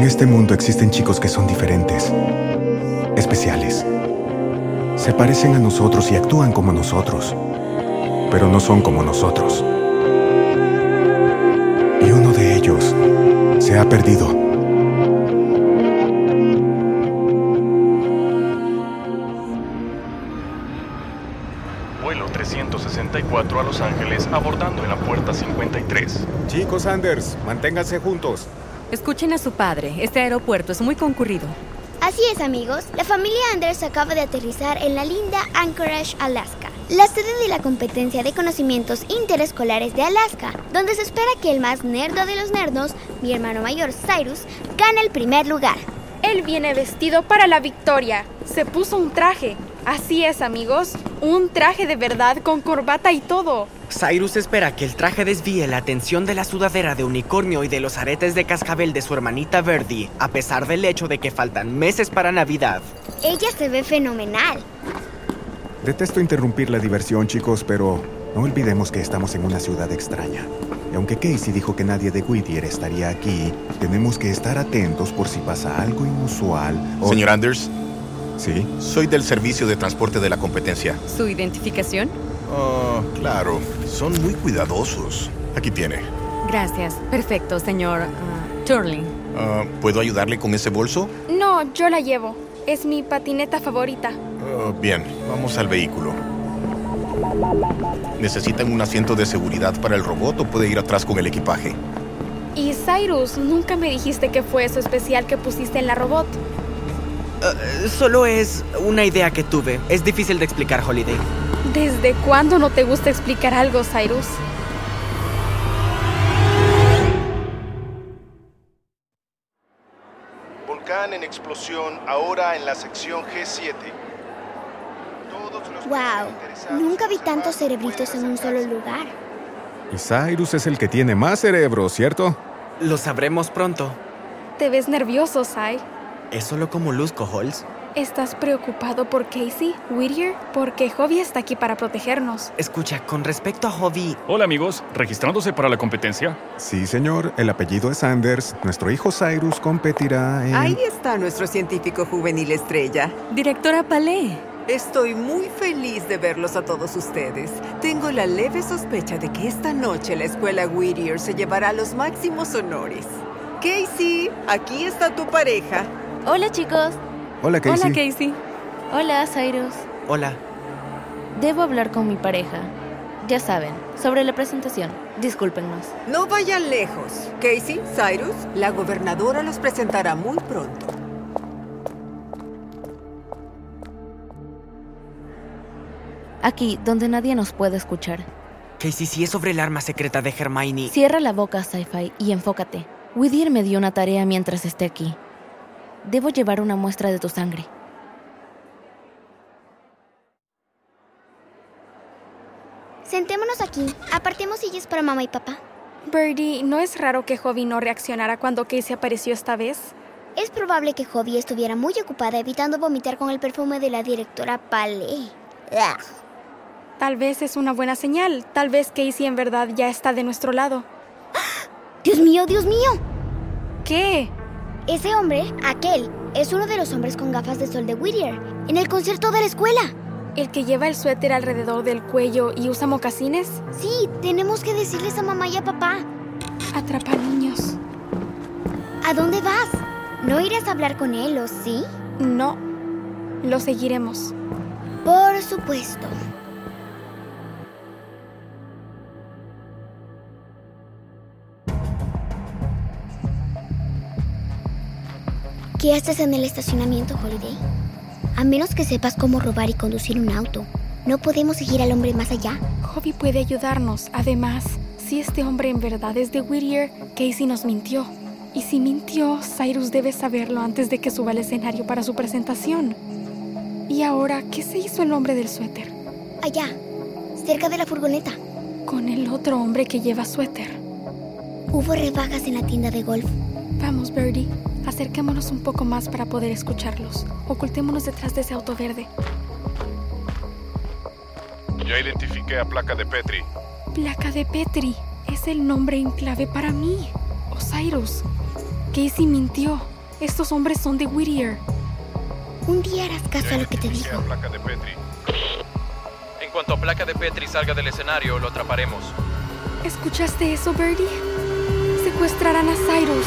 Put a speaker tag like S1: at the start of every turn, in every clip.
S1: este mundo existen chicos que son diferentes, especiales. Se parecen a nosotros y actúan como nosotros, pero no son como nosotros. Y uno de ellos se ha perdido.
S2: Vuelo 364 a Los Ángeles abordando en la puerta 53.
S1: Chicos Anders, manténganse juntos.
S3: Escuchen a su padre. Este aeropuerto es muy concurrido.
S4: Así es, amigos. La familia Anders acaba de aterrizar en la linda Anchorage, Alaska, la sede de la competencia de conocimientos interescolares de Alaska, donde se espera que el más nerdo de los nerdos, mi hermano mayor Cyrus, gane el primer lugar.
S5: Él viene vestido para la victoria. Se puso un traje. Así es, amigos. Un traje de verdad con corbata y todo.
S6: Cyrus espera que el traje desvíe la atención de la sudadera de unicornio y de los aretes de cascabel de su hermanita Verdi, a pesar del hecho de que faltan meses para Navidad.
S4: Ella se ve fenomenal.
S1: Detesto interrumpir la diversión, chicos, pero no olvidemos que estamos en una ciudad extraña. Y aunque Casey dijo que nadie de Whittier estaría aquí, tenemos que estar atentos por si pasa algo inusual o...
S7: Señor Anders,
S1: Sí.
S7: soy del servicio de transporte de la competencia.
S3: ¿Su identificación?
S7: Oh, claro, son muy cuidadosos. Aquí tiene.
S3: Gracias. Perfecto, señor ah, Turling.
S7: Ah, ¿Puedo ayudarle con ese bolso?
S5: No, yo la llevo. Es mi patineta favorita.
S7: Bien, vamos al vehículo. ¿Necesitan un asiento de seguridad para el robot o puede ir atrás con el equipaje?
S5: Y Cyrus, nunca me dijiste que fue eso especial que pusiste en la robot.
S6: Solo es una idea que tuve. Es difícil de explicar, Holiday.
S5: ¿Desde cuándo no te gusta explicar algo, Cyrus?
S8: Volcán en explosión ahora en la sección G7. Todos los
S4: Wow, nunca vi tantos cerebritos en un solo lugar.
S1: Y Cyrus es el que tiene más cerebro, ¿cierto?
S6: Lo sabremos pronto.
S5: Te ves nervioso, Cy.
S6: ¿Es solo como luzco, Halls?
S5: ¿Estás preocupado por Casey, Whittier? Porque Hobby está aquí para protegernos.
S6: Escucha, con respecto a Hobby,
S2: Hola amigos, registrándose para la competencia.
S1: Sí, señor. El apellido es Anders. Nuestro hijo Cyrus competirá en...
S9: Ahí está nuestro científico juvenil estrella.
S3: Directora Palé.
S9: Estoy muy feliz de verlos a todos ustedes. Tengo la leve sospecha de que esta noche la escuela Whittier se llevará los máximos honores. Casey, aquí está tu pareja.
S10: Hola chicos.
S1: Hola, Casey.
S3: Hola, Casey.
S10: Hola Cyrus.
S6: hola.
S10: Debo hablar con mi pareja. Ya saben, sobre la presentación. Discúlpenos.
S9: No vayan lejos. Casey, Cyrus, la gobernadora los presentará muy pronto.
S10: Aquí, donde nadie nos puede escuchar.
S6: Casey, si es sobre el arma secreta de Hermione.
S10: Cierra la boca, Sci-Fi, y enfócate. Whittier me dio una tarea mientras esté aquí. Debo llevar una muestra de tu sangre.
S4: Sentémonos aquí. Apartemos sillas para mamá y papá.
S5: Birdie, ¿no es raro que Hobby no reaccionara cuando Casey apareció esta vez?
S4: Es probable que Hobby estuviera muy ocupada evitando vomitar con el perfume de la directora Paley. Ugh.
S5: Tal vez es una buena señal. Tal vez Casey en verdad ya está de nuestro lado.
S4: Dios mío, Dios mío.
S5: ¿Qué?
S4: Ese hombre, aquel, es uno de los hombres con gafas de sol de Whittier, en el concierto de la escuela.
S5: ¿El que lleva el suéter alrededor del cuello y usa mocasines?
S4: Sí, tenemos que decirles a mamá y a papá.
S5: Atrapa niños.
S4: ¿A dónde vas? ¿No irás a hablar con él o sí?
S5: No. Lo seguiremos.
S4: Por supuesto. ¿Qué haces en el estacionamiento, Holiday? A menos que sepas cómo robar y conducir un auto, no podemos seguir al hombre más allá.
S5: Hobby puede ayudarnos. Además, si este hombre en verdad es de Whittier, Casey nos mintió. Y si mintió, Cyrus debe saberlo antes de que suba al escenario para su presentación. Y ahora, ¿qué se hizo el hombre del suéter?
S4: Allá, cerca de la furgoneta.
S5: Con el otro hombre que lleva suéter.
S4: Hubo rebajas en la tienda de golf.
S5: Vamos, Birdie. Acerquémonos un poco más para poder escucharlos. Ocultémonos detrás de ese auto verde.
S8: Ya identifiqué a placa de Petri.
S5: Placa de Petri. Es el nombre en clave para mí. Osiris. Casey mintió. Estos hombres son de Whittier.
S4: Un día harás caso a lo que te digo.
S2: Placa de Petri. En cuanto a placa de Petri salga del escenario, lo atraparemos.
S5: ¿Escuchaste eso, Birdie? Secuestrarán a Cyrus.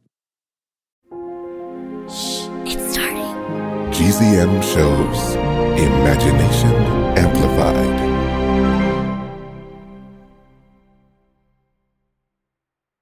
S11: GZM shows Imagination Amplified.